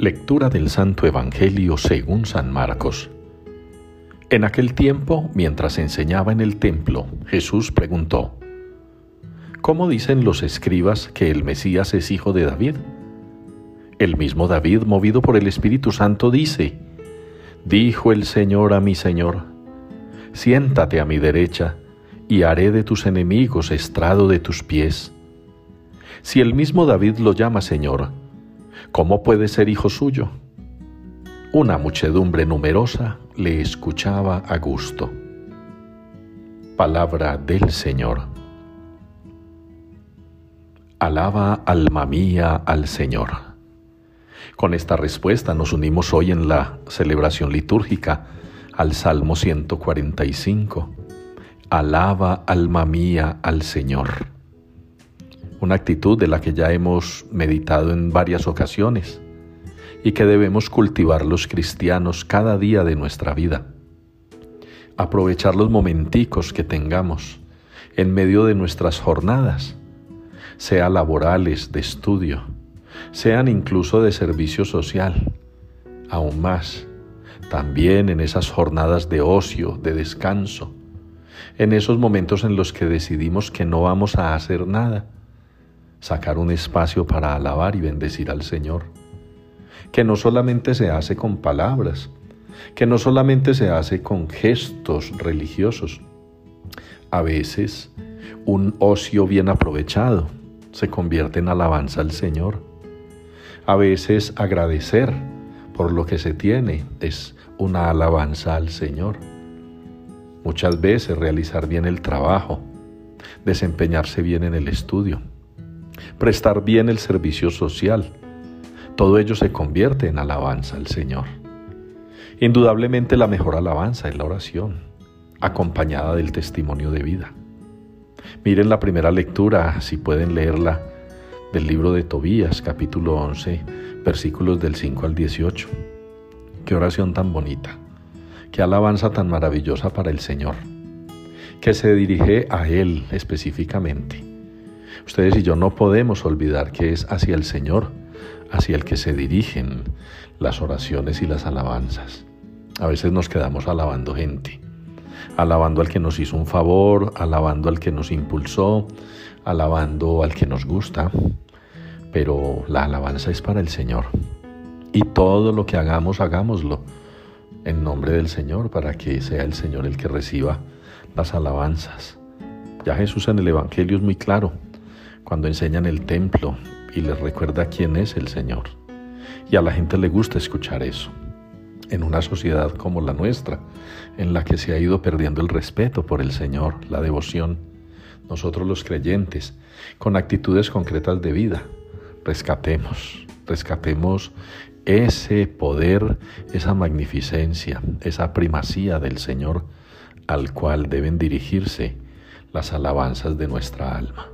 Lectura del Santo Evangelio según San Marcos. En aquel tiempo, mientras enseñaba en el templo, Jesús preguntó, ¿Cómo dicen los escribas que el Mesías es hijo de David? El mismo David, movido por el Espíritu Santo, dice, Dijo el Señor a mi Señor, siéntate a mi derecha, y haré de tus enemigos estrado de tus pies. Si el mismo David lo llama Señor, ¿cómo puede ser hijo suyo? Una muchedumbre numerosa le escuchaba a gusto. Palabra del Señor. Alaba alma mía al Señor. Con esta respuesta nos unimos hoy en la celebración litúrgica al Salmo 145. Alaba alma mía al Señor una actitud de la que ya hemos meditado en varias ocasiones y que debemos cultivar los cristianos cada día de nuestra vida. Aprovechar los momenticos que tengamos en medio de nuestras jornadas, sea laborales, de estudio, sean incluso de servicio social, aún más, también en esas jornadas de ocio, de descanso, en esos momentos en los que decidimos que no vamos a hacer nada, sacar un espacio para alabar y bendecir al Señor, que no solamente se hace con palabras, que no solamente se hace con gestos religiosos, a veces un ocio bien aprovechado se convierte en alabanza al Señor. A veces agradecer por lo que se tiene es una alabanza al Señor. Muchas veces realizar bien el trabajo, desempeñarse bien en el estudio, prestar bien el servicio social. Todo ello se convierte en alabanza al Señor. Indudablemente la mejor alabanza es la oración, acompañada del testimonio de vida. Miren la primera lectura, si pueden leerla, del libro de Tobías, capítulo 11, versículos del 5 al 18. Qué oración tan bonita, qué alabanza tan maravillosa para el Señor, que se dirige a Él específicamente Ustedes y yo no podemos olvidar que es hacia el Señor, hacia el que se dirigen las oraciones y las alabanzas. A veces nos quedamos alabando gente, alabando al que nos hizo un favor, alabando al que nos impulsó, alabando al que nos gusta, pero la alabanza es para el Señor. Y todo lo que hagamos, hagámoslo en nombre del Señor, para que sea el Señor el que reciba las alabanzas. Ya Jesús en el Evangelio es muy claro cuando enseña en el templo y les recuerda quién es el Señor. Y a la gente le gusta escuchar eso. En una sociedad como la nuestra, en la que se ha ido perdiendo el respeto por el Señor, la devoción, nosotros los creyentes, con actitudes concretas de vida, rescatemos, rescatemos ese poder, esa magnificencia, esa primacía del Señor al cual deben dirigirse las alabanzas de nuestra alma.